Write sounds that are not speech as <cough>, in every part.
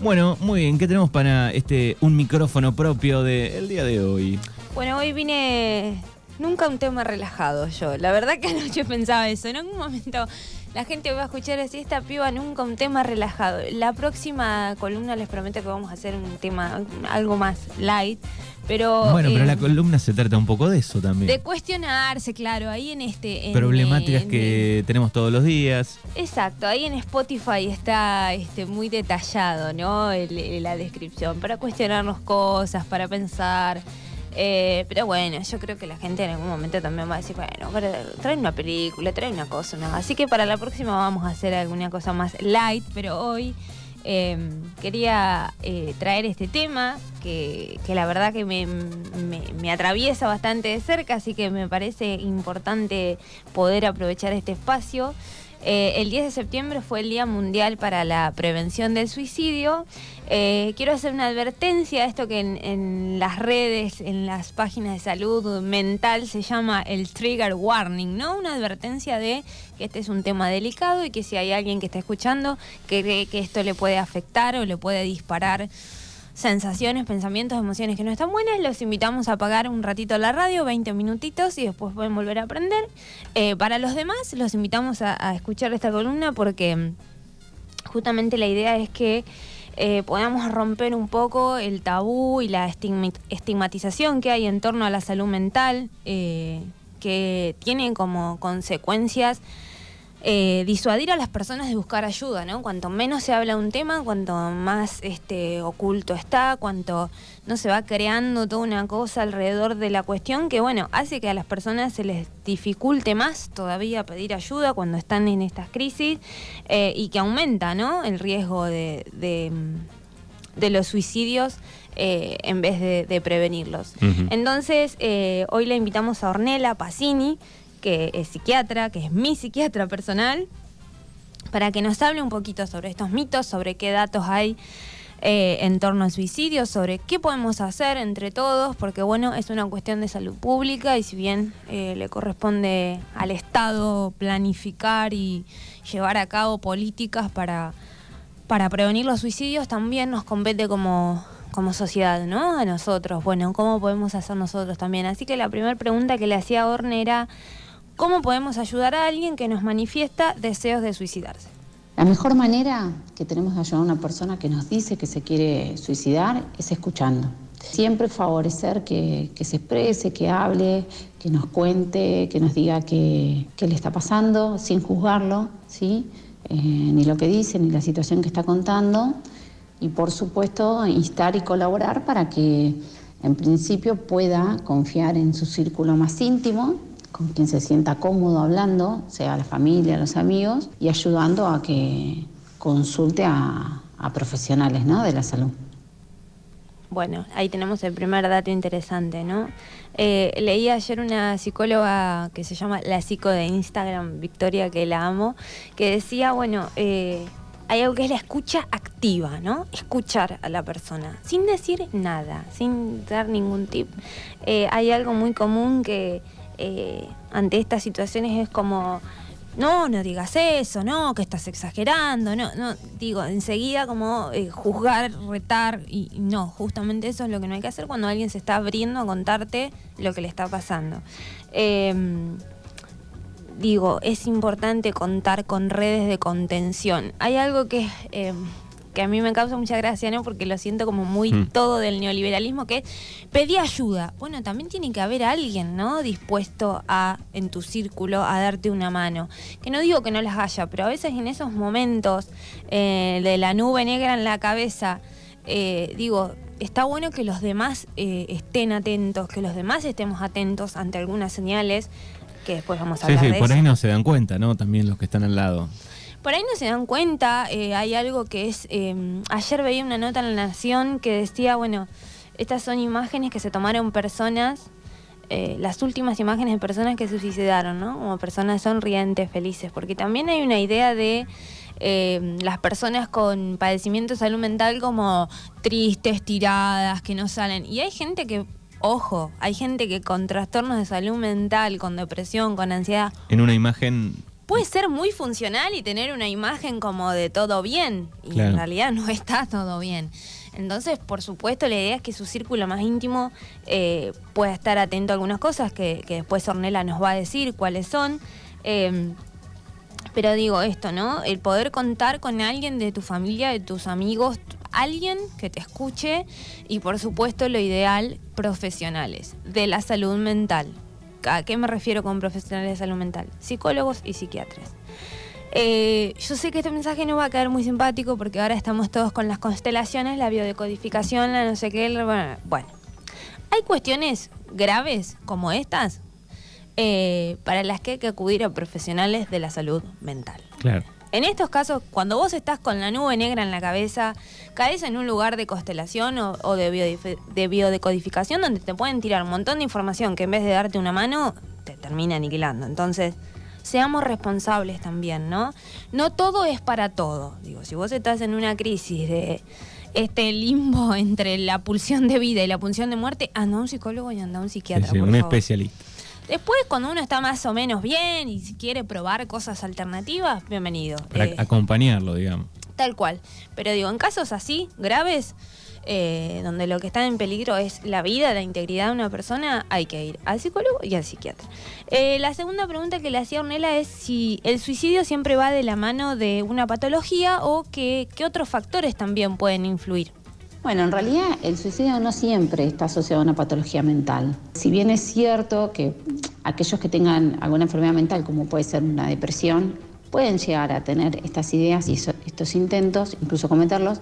Bueno, muy bien, ¿qué tenemos para este un micrófono propio del día de hoy? Bueno, hoy vine nunca un tema relajado yo. La verdad que <laughs> anoche pensaba eso. En algún momento la gente va a escuchar así, esta piba nunca un tema relajado. La próxima columna les prometo que vamos a hacer un tema algo más light. Pero, bueno, pero eh, la columna se trata un poco de eso también. De cuestionarse, claro, ahí en este... en- Problemáticas en- que tenemos todos los días. Exacto, ahí en Spotify está este, muy detallado, ¿no? El- el- la descripción, para cuestionarnos cosas, para pensar. Eh, pero bueno, yo creo que la gente en algún momento también va a decir, bueno, trae una película, trae una cosa, ¿no? Así que para la próxima vamos a hacer alguna cosa más light, pero hoy eh, quería eh, traer este tema que, que la verdad que me- me atraviesa bastante de cerca, así que me parece importante poder aprovechar este espacio. Eh, el 10 de septiembre fue el Día Mundial para la Prevención del Suicidio. Eh, quiero hacer una advertencia, esto que en, en las redes, en las páginas de salud mental se llama el trigger warning, ¿no? Una advertencia de que este es un tema delicado y que si hay alguien que está escuchando que cree que esto le puede afectar o le puede disparar sensaciones, pensamientos, emociones que no están buenas, los invitamos a apagar un ratito la radio, 20 minutitos y después pueden volver a aprender. Eh, para los demás, los invitamos a, escuchar esta columna porque mm, justamente la idea es que eh, podamos romper un poco el tabú y la estigmatización que hay en torno a la salud mental, eh, que tiene como consecuencias eh, disuadir a las personas de buscar ayuda, ¿no? Cuanto menos se habla un tema, cuanto más este, oculto está, cuanto no se va creando toda una cosa alrededor de la cuestión que, bueno, hace que a las personas se les dificulte más todavía pedir ayuda cuando están en estas crisis eh, y que aumenta, ¿no? El riesgo de, de, mm, de los suicidios eh, en vez de, de prevenirlos. Ujú. Entonces, eh, hoy le invitamos a Ornella Pacini, que es psiquiatra, que es mi psiquiatra personal, para que nos hable un poquito sobre estos mitos, sobre qué datos hay eh, en torno al suicidio, sobre qué podemos hacer entre todos, porque bueno, es una cuestión de salud pública y si bien eh, le corresponde al Estado planificar y llevar a cabo políticas para, para prevenir los suicidios, también nos compete como, como sociedad, ¿no? A nosotros. Bueno, ¿cómo podemos hacer nosotros también? Así que la primera pregunta que le hacía a Orne era, ¿cómo podemos ayudar a alguien que nos manifiesta deseos de suicidarse? La mejor manera que tenemos de ayudar a una persona que nos dice que se quiere suicidar es escuchando. Siempre favorecer que, que se exprese, que hable, que nos cuente, que nos diga qué, le está pasando, sin juzgarlo, ¿sí? Eh, ni lo que dice, ni la situación que está contando. Y por supuesto, instar y colaborar para que en principio pueda confiar en su círculo más íntimo, con quien se sienta cómodo hablando, sea la familia, los amigos, y ayudando a que consulte a, profesionales ¿no? de la salud. Bueno, ahí tenemos el primer dato interesante, ¿no? Eh, leí ayer una psicóloga que se llama la psico de Instagram, Victoria, que la amo, que decía, bueno, eh, hay algo que es la escucha activa, ¿no? Escuchar a la persona, sin decir nada, sin dar ningún tip. Eh, hay algo muy común que eh, ante estas situaciones es como, no, no digas eso, no, que estás exagerando, no, no, digo, enseguida como eh, juzgar, retar, y no, justamente eso es lo que no hay que hacer cuando alguien se está abriendo a contarte lo que le está pasando. Em, digo, es importante contar con redes de contención. Hay algo que, eh, que a mí me causa mucha gracia, ¿no? Porque lo siento como muy Mm. todo del neoliberalismo, que es pedí ayuda. Bueno, también tiene que haber alguien, ¿no? Dispuesto a, en tu círculo, a darte una mano. Que no digo que no las haya, pero a veces en esos momentos eh, de la nube negra en la cabeza, eh, digo, está bueno que los demás eh, estén atentos, que los demás estemos atentos ante algunas señales que después vamos a Sí, hablar sí, de por eso. ahí no se dan cuenta, ¿no? También los que están al lado. Por ahí no se dan cuenta, eh, hay algo que es, eh, ayer veía una nota en La Nación que decía, bueno, estas son imágenes que se tomaron personas, eh, las últimas imágenes de personas que se suicidaron, ¿no? Como personas sonrientes, felices, porque también hay una idea de eh, las personas con padecimiento de salud mental como tristes, tiradas, que no salen. Y hay gente que, ojo, hay gente que con trastornos de salud mental, con depresión, con ansiedad, En una imagen puede ser muy funcional y tener una imagen como de todo bien, y Claro. en realidad no <laughs> está todo bien. Entonces, por supuesto, la idea es que su círculo más íntimo eh, pueda estar atento a algunas cosas que, que después Ornella nos va a decir cuáles son. Eh, pero digo esto, ¿no? El poder contar con alguien de tu familia, de tus amigos, alguien que te escuche y por supuesto lo ideal, profesionales de la salud mental. ¿A qué me refiero con profesionales de salud mental? Psicólogos y psiquiatras. Eh, yo sé que este mensaje no va a quedar muy simpático porque ahora estamos todos con las constelaciones, la biodecodificación, la no sé qué. bueno. hay cuestiones graves como estas eh, para las que hay que acudir a profesionales de la salud mental. Claro. En estos casos, cuando vos estás con la nube negra en la cabeza, caes en un lugar de constelación o, o de, de biodecodificación donde te pueden tirar un montón de información que en vez de darte una mano, te termina aniquilando. Entonces, seamos responsables también, ¿no? No todo es para todo. Digo, si vos estás en una crisis de este limbo <laughs> entre la pulsión de vida y la pulsión de muerte, anda a un psicólogo y anda a un Sí, psiquiatra. sí, por un favor. especialista. Después, cuando uno está más o menos bien y si quiere probar cosas alternativas, bienvenido. Para Eh, acompañarlo, digamos. tal cual. Pero digo, en casos así, graves, eh, donde lo que está en peligro es la vida, la integridad de una persona, hay que ir al psicólogo y al psiquiatra. Eh, la segunda pregunta que le hacía Ornella es si el suicidio siempre va de la mano de una patología o que, qué otros factores también pueden influir. Bueno, en realidad el suicidio no siempre está asociado a una patología mental. Si bien es cierto que aquellos que tengan alguna enfermedad mental, como puede ser una depresión, pueden llegar a tener estas ideas y estos intentos, incluso cometerlos,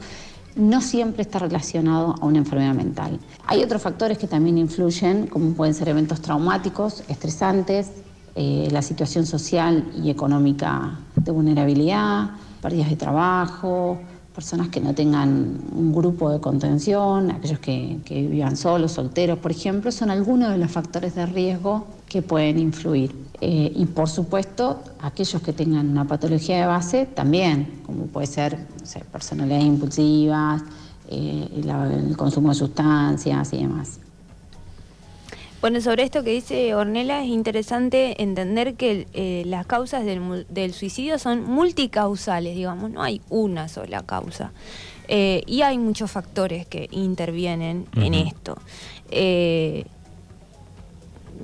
no siempre está relacionado a una enfermedad mental. Hay otros factores que también influyen, como pueden ser eventos traumáticos, estresantes, eh, la situación social y económica de vulnerabilidad, pérdidas de trabajo, personas que no tengan un grupo de contención, aquellos que, que vivan solos, solteros, por ejemplo, son algunos de los factores de riesgo que pueden influir. Eh, y por supuesto, aquellos que tengan una patología de base también, como puede ser no sé, personalidades impulsivas, eh, el consumo de sustancias y demás. Bueno, sobre esto que dice Ornella, es interesante entender que eh, las causas del, del suicidio son multicausales, digamos, no hay una sola causa. Eh, y hay muchos factores que intervienen en esto. Eh,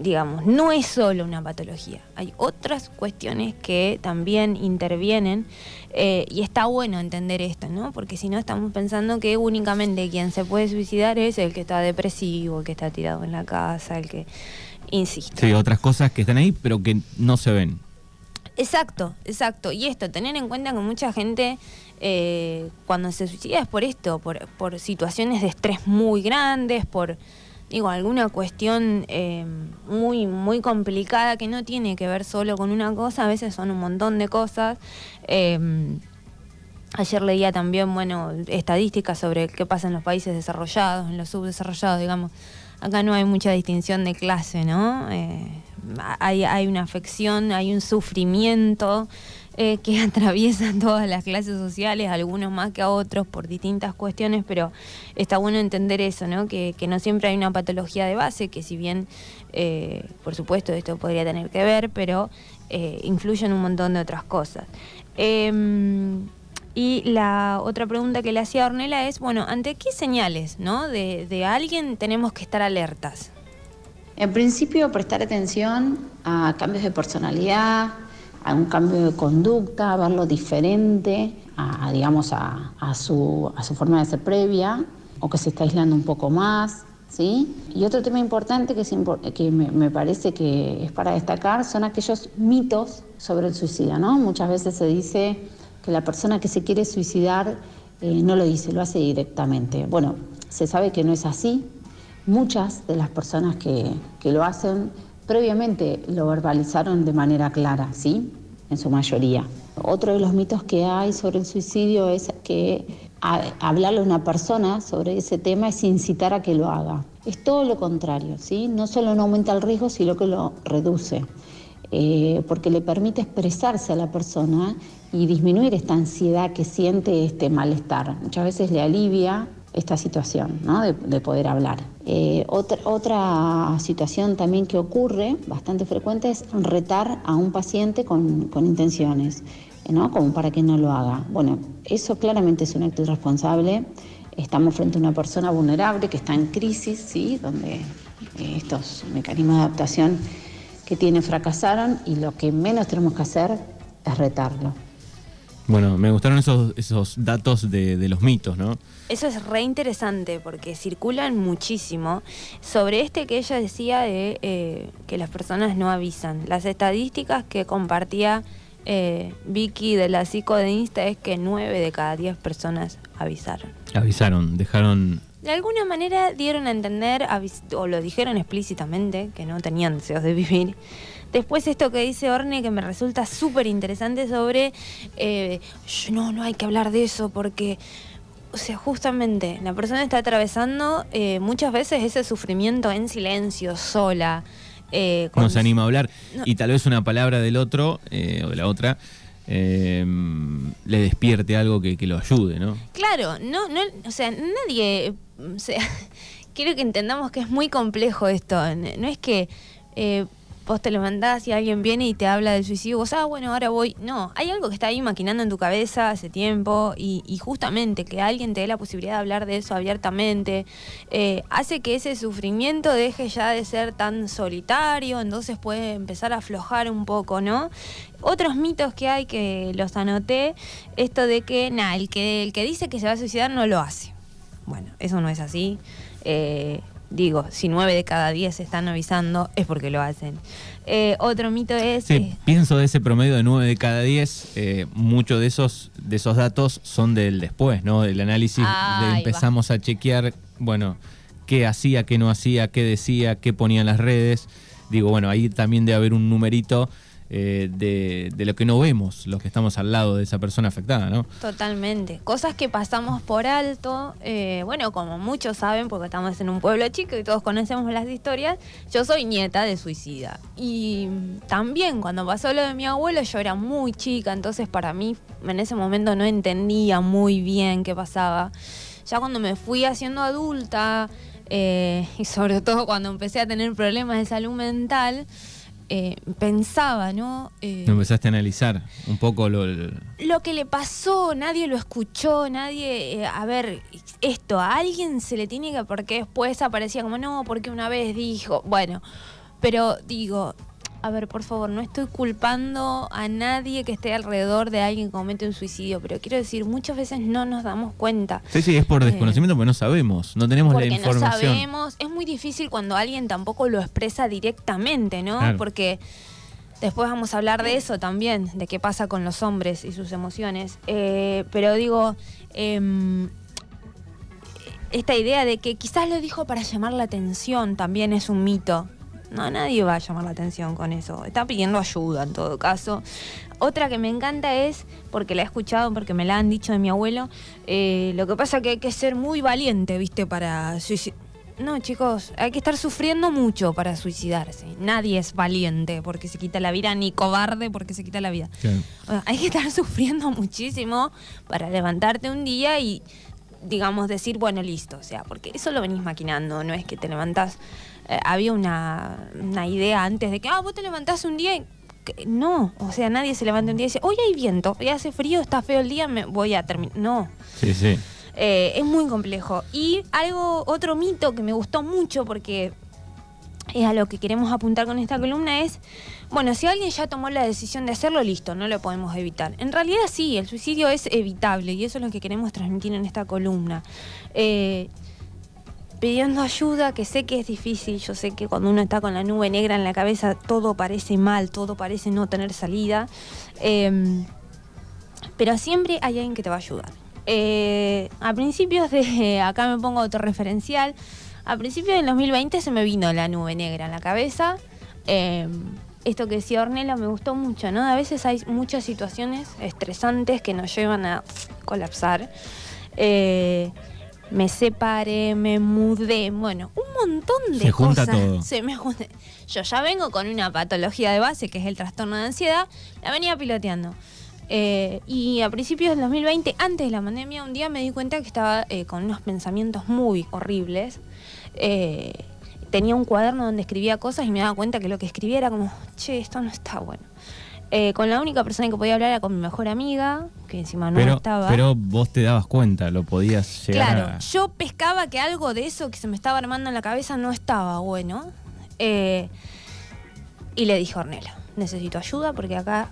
digamos, no es solo una patología, hay otras cuestiones que también intervienen eh, y está bueno entender esto, ¿no? Porque si no estamos pensando que únicamente quien se puede suicidar es el que está depresivo, el que está tirado en la casa, el que, insisto. Sí, otras cosas que están ahí, pero que no se ven. Exacto, exacto. Y esto, tener en cuenta que mucha gente eh, cuando se suicida es por esto, por, por situaciones de estrés muy grandes, por digo, alguna cuestión eh, muy, muy complicada que no tiene que ver solo con una cosa, a veces son un montón de cosas. Eh, Ayer leía también, bueno, estadísticas sobre qué pasa en los países desarrollados, en los subdesarrollados, digamos. Acá no hay mucha distinción de clase, ¿no? Eh, hay, hay una afección, hay un sufrimiento eh, que <laughs> atraviesa todas las clases sociales, algunos más que a otros por distintas cuestiones, pero está bueno entender eso, ¿no? Que, no siempre hay una patología de base, que si bien, eh, por supuesto, esto podría tener que ver, pero eh, influye en un montón de otras cosas. Em, y la otra pregunta que le hacía a Ornella es, bueno, ¿ante qué señales ¿no? de, de alguien tenemos que estar alertas? En principio, prestar atención a cambios de personalidad, a un cambio de conducta, a verlo diferente, a, digamos, a, a su, a su forma de ser previa, o que se está aislando un poco más, ¿sí? Y otro tema importante que, que me, me parece que es para destacar son aquellos mitos sobre el suicida, ¿no? Muchas veces se dice que la persona que se quiere suicidar eh, no lo dice, lo hace directamente. Bueno, se sabe que no es así. Muchas de las personas que, que lo hacen previamente lo verbalizaron de manera clara, ¿sí? En su mayoría. Otro de los mitos que hay sobre el suicidio es que hablarle a una persona sobre ese tema es incitar a que lo haga. Es todo lo contrario, ¿sí? No solo no aumenta el riesgo, sino que lo reduce. Eh, porque le permite expresarse a la persona y disminuir esta ansiedad que siente, este malestar. Muchas veces le alivia esta situación ¿no? de, de poder hablar. Eh, otra, otra situación también que ocurre bastante frecuente es retar a un paciente con, con intenciones, ¿no? como para que no lo haga. Bueno, eso claramente es un acto irresponsable. Estamos frente a una persona vulnerable que está en crisis, ¿sí? donde eh, estos mecanismos de adaptación que tiene fracasaron y lo que menos tenemos que hacer es retarlo. Bueno, me gustaron esos, esos datos de, de los mitos, ¿no? Eso es re interesante porque circulan muchísimo sobre este que ella decía de eh, que las personas no avisan. Las estadísticas que compartía eh, Vicky de la psico de Insta es que 9 de cada 10 personas avisaron. Avisaron, dejaron... De alguna manera dieron a entender, o lo dijeron explícitamente, que no tenían deseos de vivir. Después esto que dice Orne, que me resulta súper interesante sobre, eh, "Sh, no, no hay que hablar de eso porque, o sea, justamente la persona está atravesando eh, muchas veces ese sufrimiento en silencio, sola. eh, con- no se anima a hablar No. y tal vez una palabra del otro eh, o de la otra eh, le despierte algo que, que lo ayude, ¿no? Claro, no, no, o sea, nadie, o sea, <laughs> quiero que entendamos que es muy complejo esto. No es que vos te levantás y alguien viene y te habla del suicidio, vos, ah, bueno, ahora voy. No, hay algo que está ahí maquinando en tu cabeza hace tiempo y, justamente que alguien te dé la posibilidad de hablar de eso abiertamente eh, hace que ese sufrimiento deje ya de ser tan solitario, entonces puede empezar a aflojar un poco, ¿no? Otros mitos que hay que los anoté, esto de que, nada, el que, el que dice que se va a suicidar no lo hace. Bueno, eso no es así. Eh, digo, si nueve de cada diez están avisando, es porque lo hacen. Eh, otro mito es... Sí, eh, pienso de ese promedio de 9 de cada 10, eh, muchos de esos, de esos datos son del después, ¿no? Del análisis, de va. empezamos a chequear, bueno, qué hacía, qué no hacía, qué decía, qué ponía en las redes. Digo, bueno, ahí también debe haber un numerito eh, de, lo que no vemos, los que estamos al lado de esa persona afectada, ¿no? Totalmente. Cosas que pasamos por alto. eh, bueno, como muchos saben, porque estamos en un pueblo chico y todos conocemos las historias, yo soy nieta de suicida. Y también cuando pasó lo de mi abuelo, yo era muy chica, entonces para mí en ese momento no entendía muy bien qué pasaba. Ya cuando me fui haciendo adulta, eh, y sobre todo cuando empecé a tener problemas de salud mental, eh, pensaba, ¿no? Eh, empezaste a analizar un poco lo, lo que le pasó, nadie lo escuchó, nadie, eh, a ver, esto, a alguien se le tiene que, porque después aparecía como, no, porque una vez dijo, bueno, pero digo, a ver, por favor, no estoy culpando a nadie que esté alrededor de alguien que comete un suicidio, pero quiero decir, muchas veces no nos damos cuenta. Sí, sí, es por Eh, desconocimiento porque no sabemos, no tenemos la Porque no información. sabemos, es muy difícil cuando alguien tampoco lo expresa directamente, ¿no? Claro. Porque después vamos a hablar de eso también, de qué pasa con los hombres y sus emociones. Eh, pero digo, em, esta idea de que quizás lo dijo para llamar la atención también es un mito. No, nadie va a llamar la atención con eso. Está pidiendo ayuda en todo caso. Otra que me encanta es, porque la he escuchado, porque me la han dicho de mi abuelo, eh, lo que pasa que hay que ser muy valiente, ¿viste? Para suicidar. No, chicos, hay que estar sufriendo mucho para suicidarse. Nadie es valiente porque se quita la vida, ni cobarde porque se quita la vida. Hay que estar <laughs> sufriendo muchísimo para levantarte un día y, digamos, decir, bueno, listo. O sea, porque eso lo venís maquinando, no es que te levantás. Eh, había una, una idea antes de que, ah, vos te levantás un día y. que- no, o sea, nadie se levanta un día y dice, hoy hay viento, hoy hace frío, está feo el día, me voy a terminar. No. Sí, sí. Eh, es muy complejo. Y algo, otro mito que me gustó mucho porque es a lo que queremos apuntar con esta columna es, bueno, si alguien ya tomó la decisión de hacerlo, listo, no lo podemos evitar. En realidad sí, el suicidio es evitable y eso es lo que queremos transmitir en esta columna. Eh, pidiendo ayuda, que sé que es difícil, yo sé que cuando uno está con la nube negra en la cabeza todo parece mal, todo parece no tener salida, eh, pero siempre hay alguien que te va a ayudar. Eh, a principios de, <laughs> acá me pongo autorreferencial, a principios del 2020 se me vino la nube negra en la cabeza. Eh, esto que decía Ornella me gustó mucho, ¿no? A veces hay muchas situaciones estresantes que nos llevan a colapsar. Eh, me separé, me mudé, bueno, un montón de Se junta cosas. todo. Se me junta- Yo ya vengo con una patología de base que es el trastorno de ansiedad, la venía piloteando. Eh, y a principios del 2020, antes de la pandemia, un día me di cuenta que estaba eh, con unos pensamientos muy horribles. Eh, tenía un cuaderno donde escribía cosas y me daba cuenta que lo que escribía era como, che, esto no está bueno. Eh, con la única persona que podía hablar era con mi mejor amiga, que encima no pero, estaba. pero vos te dabas cuenta, lo podías llegar Claro, a... yo pescaba que algo de eso que se me estaba armando en la cabeza no estaba bueno. Eh, y le dije a Ornella, necesito ayuda porque acá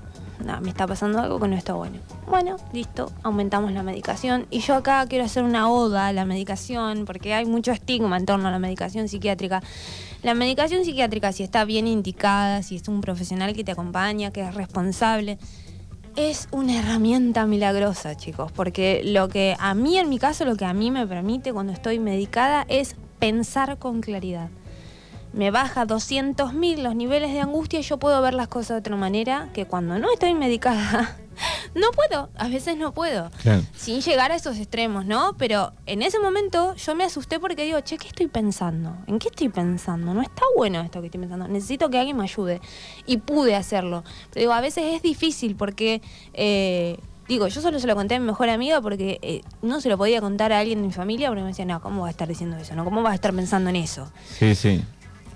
me está pasando algo que no está bueno. Bueno, listo, aumentamos la medicación. Y yo acá quiero hacer una oda a la medicación porque hay mucho estigma en torno a la medicación psiquiátrica. La medicación psiquiátrica, si está bien indicada, si es un profesional que te acompaña, que es responsable, es una herramienta milagrosa, chicos, porque lo que a mí, en mi caso, lo que a mí me permite cuando estoy medicada es pensar con claridad. Me baja 200.000 los niveles de angustia y yo puedo ver las cosas de otra manera que cuando no estoy medicada <laughs> no puedo, a veces no puedo. Claro. Sin llegar a esos extremos, ¿no? Pero en ese momento yo me asusté porque digo, che, ¿qué estoy pensando? ¿En qué estoy pensando? No está bueno esto que estoy pensando. Necesito que alguien me ayude. Y pude hacerlo. Pero digo, a veces es difícil porque... eh, Digo, yo solo se lo conté a mi mejor amiga porque eh, no se lo podía contar a alguien de mi familia porque me decía, no, ¿cómo va a estar diciendo eso? ¿No? ¿Cómo va a estar pensando en eso? Sí, sí.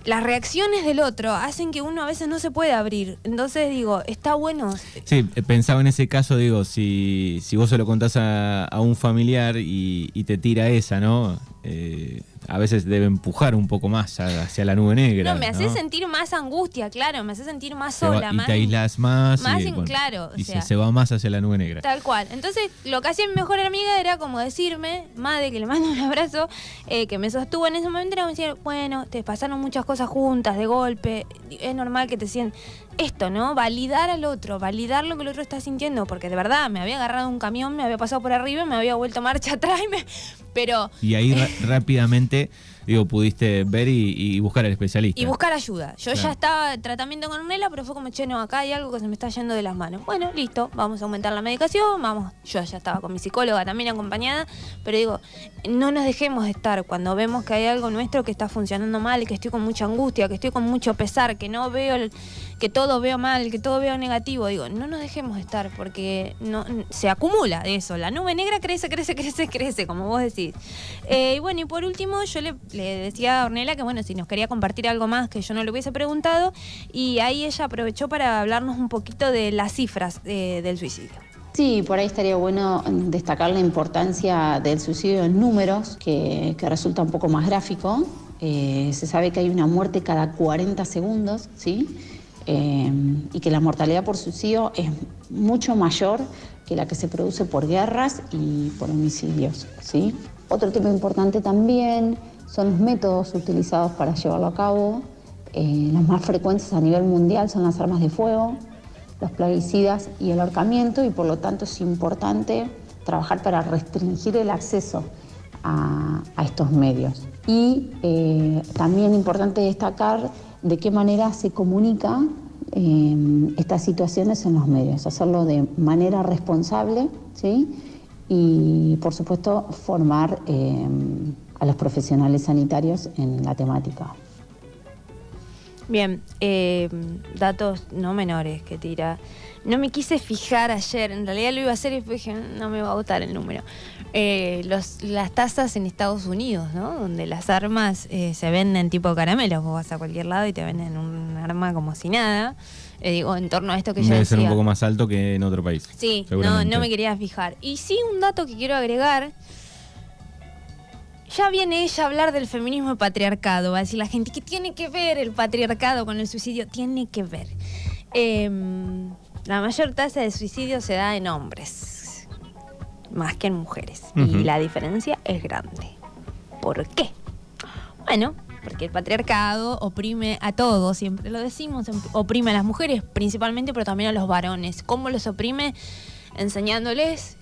Las reacciones del otro hacen que uno a veces no se puede abrir. Entonces digo, está bueno. Sí, eh, pensaba en ese caso, digo, si, si vos se lo contás a, a un familiar y, y te tira esa, ¿no? Eh, a veces debe empujar un poco más hacia la nube negra. No, me hace sentir más angustia, claro, me hace sentir más Se va- sola, y más. te aislas más. más y, en- claro, o y sea. se, se va más hacia la nube negra. Tal cual. Entonces, lo que hacía mi mejor amiga era como decirme, madre, que le mando un abrazo, eh, que me sostuvo en ese momento, era decir, bueno, te pasaron muchas cosas juntas, de golpe, es normal que te sientas. Esto, ¿no? Validar al otro, validar lo que el otro está sintiendo, porque de verdad me había agarrado un camión, me había pasado por arriba, me había vuelto marcha <laughs> atrás, y me- pero. Y ahí ra- digo, pudiste ver y, y buscar al especialista. Y buscar ayuda. Yo ya estaba en tratamiento con Ornella, pero fue como, che, no, acá hay algo que se me está yendo de las manos. Bueno, listo, vamos a aumentar la medicación, vamos. Yo ya estaba con mi psicóloga también acompañada, pero digo, no nos dejemos de estar cuando vemos que hay algo nuestro que está funcionando mal, que estoy con mucha angustia, que estoy con mucho pesar, que no veo, el- que todo veo mal, que todo veo negativo. Digo, no nos dejemos de estar porque no, se acumula eso. La nube negra crece, crece, <laughs> crece, crece, como vos decís. Eh, y bueno, y por último, yo le, decía a Ornella que bueno, si nos quería compartir algo más que yo no le hubiese preguntado, y ahí ella aprovechó para hablarnos un poquito de las cifras eh, del suicidio. Sí, por ahí estaría bueno destacar la importancia del suicidio en números, que, que resulta un poco más gráfico. Eh, se sabe que hay una muerte cada 40 segundos, ¿sí? Eh, y que la mortalidad por suicidio es mucho mayor que la que se produce por guerras y por homicidios, ¿sí? Otro tema importante también son los métodos utilizados para llevarlo a cabo. Eh, los más frecuentes a nivel mundial son las armas de fuego, los plaguicidas y el ahorcamiento y por lo tanto es importante trabajar para restringir el acceso a, a estos medios. Y eh, también importante destacar de qué manera se comunica eh, estas situaciones en los medios, hacerlo de manera responsable ¿sí? y por supuesto formar eh, a los profesionales sanitarios en la temática. Bien, eh, datos no menores que tira. No me quise fijar ayer, en realidad lo iba a hacer y después dije, no me va a gustar el número. Eh, los, las tasas en Estados Unidos, ¿no? Donde las armas eh, se venden tipo caramelos. Vos vas a cualquier lado y te venden un arma como si nada. Eh, digo, en torno a esto que yo Debe decía. ser un poco más alto que en otro país. Sí, no, no me quería fijar. Y sí, un dato que quiero agregar. Ya viene ella a hablar del feminismo y patriarcado. Va a decir la gente, ¿qué tiene que ver el patriarcado con el suicidio? Tiene que ver. Em, la mayor tasa de suicidio se da en hombres, más que en mujeres. Y la diferencia es grande. ¿Por qué? Bueno, porque el patriarcado oprime a todos, siempre lo decimos, em- oprime a las mujeres principalmente, pero también a los varones. ¿Cómo los oprime? Enseñándoles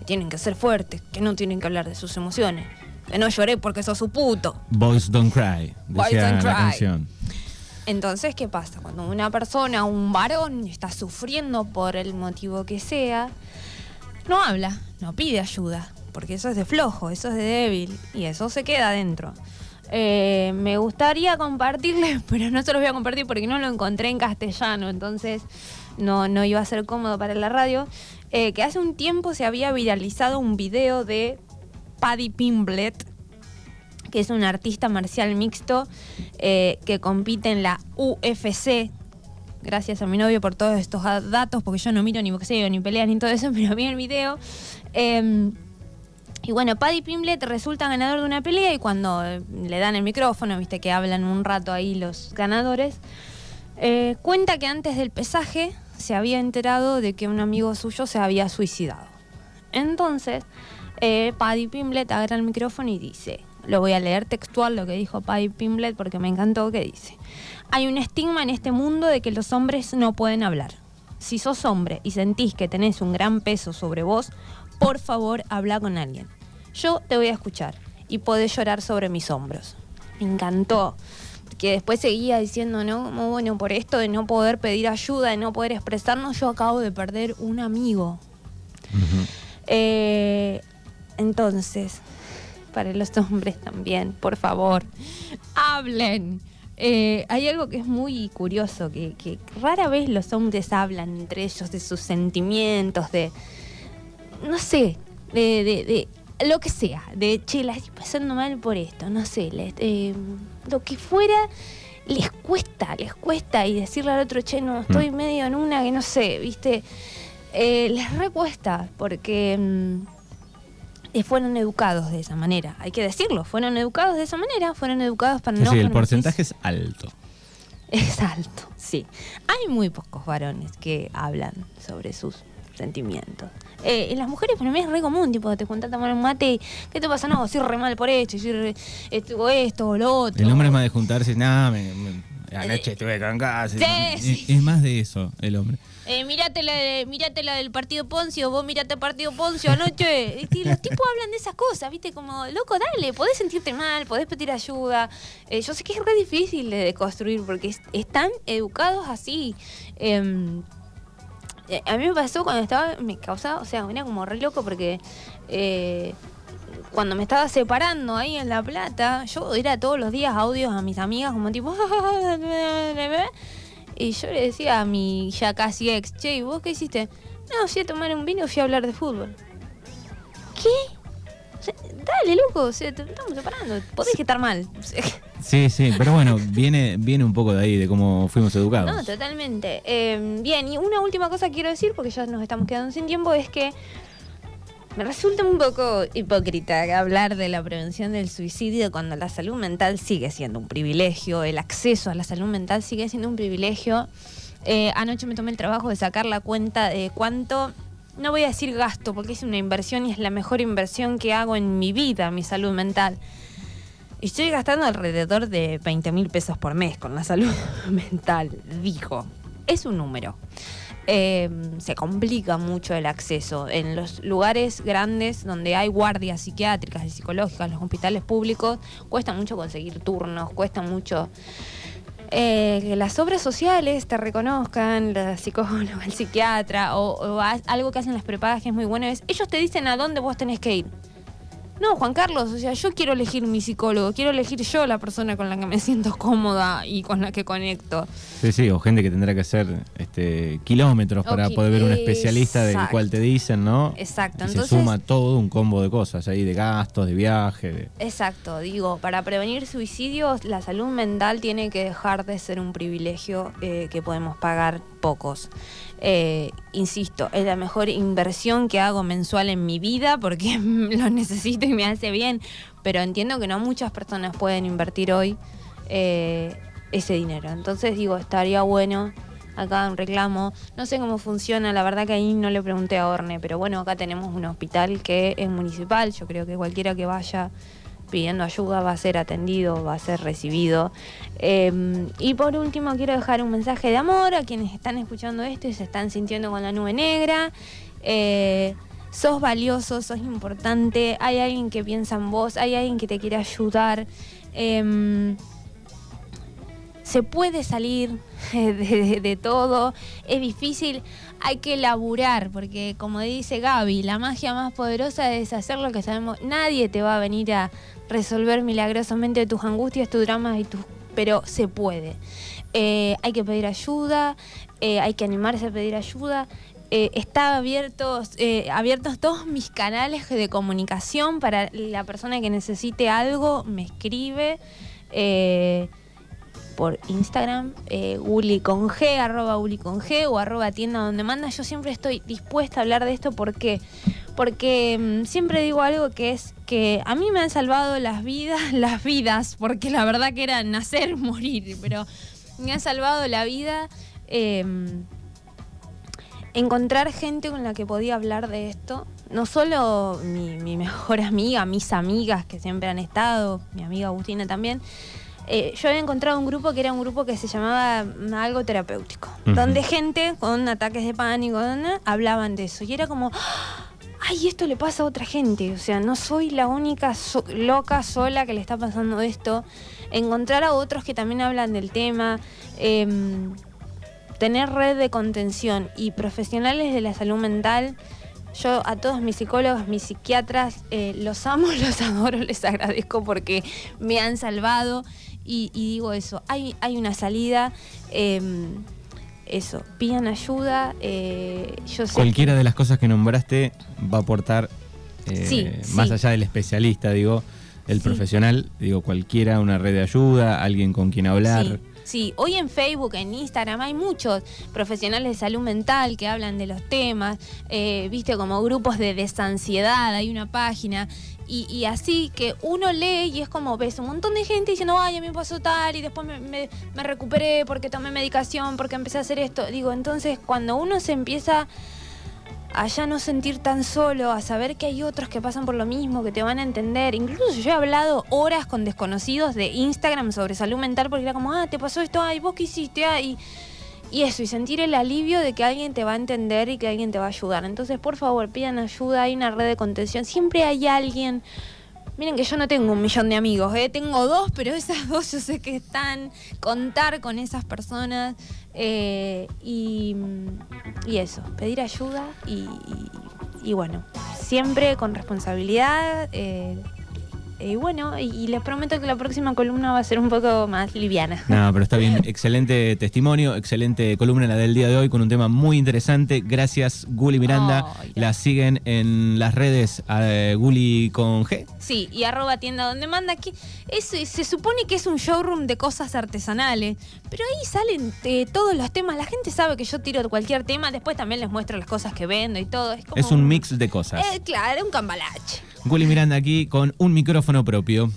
que tienen que ser fuertes, que no tienen que hablar de sus emociones, que no lloré porque sos su puto. Boys Don't Cry, Boys Don't la Cry. canción. Entonces, ¿qué pasa? Cuando una persona, un varón, está sufriendo por el motivo que sea, no habla, no pide ayuda, porque eso es de flojo, eso es de débil, y eso se queda adentro. Eh, me gustaría compartirles, <laughs> pero no se los voy a compartir porque no lo encontré en castellano, entonces no, no iba a ser cómodo para la radio. eh, que hace un tiempo se había viralizado un video de Paddy Pimblet, que es un artista marcial mixto eh, que compite en la UFC. Gracias a mi novio por todos estos datos, porque yo no miro ni boxeo, ni peleas, ni todo eso, <laughs> pero vi el video. Em, y bueno, Paddy Pimblet resulta ganador de una pelea y cuando eh, le dan el micrófono, viste que hablan un rato ahí los ganadores, eh, cuenta que antes del pesaje se había enterado de que un amigo suyo se había suicidado. Entonces, eh, Paddy Pimblet agarra el micrófono y dice, lo voy a leer textual lo que dijo Paddy Pimblet porque me encantó que dice, hay un estigma en este mundo de que los hombres no pueden hablar. Si sos hombre y sentís que tenés un gran peso sobre vos, por favor habla con alguien. Yo te voy a escuchar y podés llorar sobre mis hombros. Me encantó. Que después seguía diciendo, ¿no? Como bueno, por esto de no poder pedir ayuda, de no poder expresarnos, yo acabo de perder un amigo. Eh, entonces, para los hombres también, por favor, hablen. Eh, hay algo que es muy curioso, que, que, rara vez los hombres hablan entre ellos de sus sentimientos, de, no sé, de, de, lo que sea, de, che, la estoy pasando mal por esto, no sé, eh, lo que fuera, les cuesta, les cuesta, y decirle al otro, che, no, estoy mm. medio en una que no sé, viste, eh, les recuesta, porque... Mm, fueron educados de esa manera. Hay que decirlo, fueron educados de esa manera, fueron educados para no... Sí, el porcentaje es alto. Es alto, sí. Hay muy pocos varones que hablan sobre sus sentimientos. Eh, en las mujeres para mí es re común, tipo, te juntas a tomar un mate y ¿qué te pasa? No, soy re mal por esto, soy esto, esto o lo otro. El hombre es más de juntarse, nada, me, anoche estuve con gas. es más de eso, el hombre. Eh, mirate, la, del partido Poncio, vos mirate el partido Poncio anoche. Y los tipos hablan de esas cosas, ¿viste? Como, loco, dale, podés sentirte mal, podés pedir ayuda. Eh, yo sé que es re difícil de construir porque están educados así. Em, eh, a mí me pasó cuando estaba, me causaba, o sea, venía como re loco porque eh, cuando me estaba separando ahí en La Plata, yo era todos los días audios a mis amigas como tipo... <laughs> Y yo le decía a mi ya casi ex, che, ¿vos qué hiciste? No, fui a tomar un vino y fui a hablar de fútbol. ¿Qué? dale, loco, o sea, te estamos separando. Podés estar mal. Sí, sí, pero bueno, viene, viene un poco de ahí, de cómo fuimos educados. No, totalmente. Eh, bien, y una última cosa que quiero decir, porque ya nos estamos quedando sin tiempo, es que me resulta un poco hipócrita hablar de la prevención del suicidio cuando la salud mental sigue siendo un privilegio, el acceso a la salud mental sigue siendo un privilegio. Eh, anoche me tomé el trabajo de sacar la cuenta de cuánto, no voy a decir gasto, porque es una inversión y es la mejor inversión que hago en mi vida, mi salud mental. Estoy gastando alrededor de 20 mil pesos por mes con la salud <laughs> mental, dijo. Es un número. Em, se complica mucho el acceso. En los lugares grandes donde hay guardias psiquiátricas y psicológicas, los hospitales públicos, cuesta mucho conseguir turnos, cuesta mucho eh, que las obras sociales te reconozcan, la psicóloga, el psiquiatra, o, o, algo que hacen las prepagas que es muy bueno, es ellos te dicen a dónde vos tenés que ir. No, Juan Carlos, o sea, yo quiero elegir mi psicólogo, quiero elegir yo la persona con la que me siento cómoda y con la que conecto. Sí, sí, o gente que tendrá que hacer este, kilómetros para poder ver un especialista del cual te dicen, ¿no? Exacto. Y se suma todo un combo de cosas ahí, de gastos, de viaje. Exacto, digo, para prevenir suicidios, la salud mental tiene que dejar de ser un privilegio eh, que podemos pagar pocos. Eh, insisto, es la mejor inversión que hago mensual en mi vida porque <laughs> lo necesito y me hace bien, pero entiendo que no muchas personas pueden invertir hoy eh, ese dinero. Entonces digo, estaría bueno acá un reclamo. No sé cómo funciona, la verdad que ahí no le pregunté a Orne, pero bueno, acá tenemos un hospital que es municipal, yo creo que cualquiera que vaya pidiendo ayuda va a ser atendido, va a ser recibido. Em, y por último quiero dejar un mensaje de amor a quienes están escuchando esto y se están sintiendo con la nube negra. Eh, sos valioso, sos importante, hay alguien que piensa en vos, hay alguien que te quiere ayudar. Em, se puede salir <laughs> de, todo, es difícil, hay que laburar, porque como dice Gaby, la magia más poderosa es hacer lo que sabemos, nadie te va a venir a resolver milagrosamente tus angustias, tus dramas y tus... pero se puede. Eh, hay que pedir ayuda, eh, hay que animarse a pedir ayuda. eh, está abiertos, eh, abiertos todos mis canales de comunicación para la persona que necesite algo, me escribe por Instagram, eh, Uli con G, arroba Uli con G o arroba tienda donde manda. Yo siempre estoy dispuesta a hablar de esto porque, porque mm, siempre digo algo que es que a mí me han salvado las vidas, <laughs> las vidas, porque la verdad que era nacer, <laughs> morir, pero me ha salvado la vida. em, encontrar gente con la que podía hablar de esto. No solo mi, mi mejor <laughs> amiga, mis amigas que siempre han estado, mi amiga Agustina también. Eh, yo había encontrado un grupo que era un grupo que se llamaba mm, algo terapéutico, donde gente con ataques de pánico ¿no? hablaban de eso. Y era como, "Ah, ay, esto le pasa a otra gente. O sea, no soy la única so- loca sola que le está pasando esto. Encontrar a otros que también hablan del tema. em, tener red de contención y profesionales de la salud mental. Yo a todos mis psicólogos, mis psiquiatras, eh, los amo, <laughs> los adoro, les agradezco porque me han salvado. Y, y digo eso, hay, hay una salida. em, eso, pidan ayuda. eh, yo sé Cualquiera de las cosas que nombraste va a aportar, eh, Sí, más sí. allá del especialista, digo, el Sí. profesional, digo, cualquiera, una red de ayuda, alguien con quien hablar. Sí, hoy en Facebook, en Instagram hay muchos profesionales de salud mental que hablan de los temas, eh, viste como grupos de desansiedad, hay una página. Y, y así que uno lee y es como ves un montón de gente diciendo, ay, a mí me pasó tal, y después me- me recuperé porque tomé medicación, porque empecé a hacer esto. Digo, entonces cuando uno se empieza a ya no sentir tan solo, a saber que hay otros que pasan por lo mismo, que te van a entender. Incluso yo he hablado horas con desconocidos de Instagram sobre salud mental porque era como, ah, te pasó esto, ay, vos qué hiciste, ah, y, y eso, y sentir el alivio de que alguien te va a entender y que alguien te va a ayudar. Entonces, por favor, pidan ayuda, hay una red de contención, siempre hay alguien. Miren que yo no tengo un millón de amigos, ¿eh? tengo dos, pero esas <laughs> dos yo sé que están, contar con esas personas eh, y, eso, pedir ayuda y bueno, siempre con responsabilidad. eh, y bueno, y, y les prometo que la próxima columna va a ser un poco más liviana. No, pero está bien. <laughs> Excelente testimonio, excelente columna la del día de hoy con un tema muy interesante. Gracias, Guli Miranda. Ay, la siguen en las redes eh, Guli con G. Sí, y arroba tienda donde manda, que es, se supone que es un showroom de cosas artesanales, pero ahí salen eh, todos los temas, la gente sabe que yo tiro cualquier tema, después también les muestro las cosas que vendo y todo. Es, como Es un mix de cosas. Eh, claro, un cambalache. Willy Miranda aquí con un micrófono propio.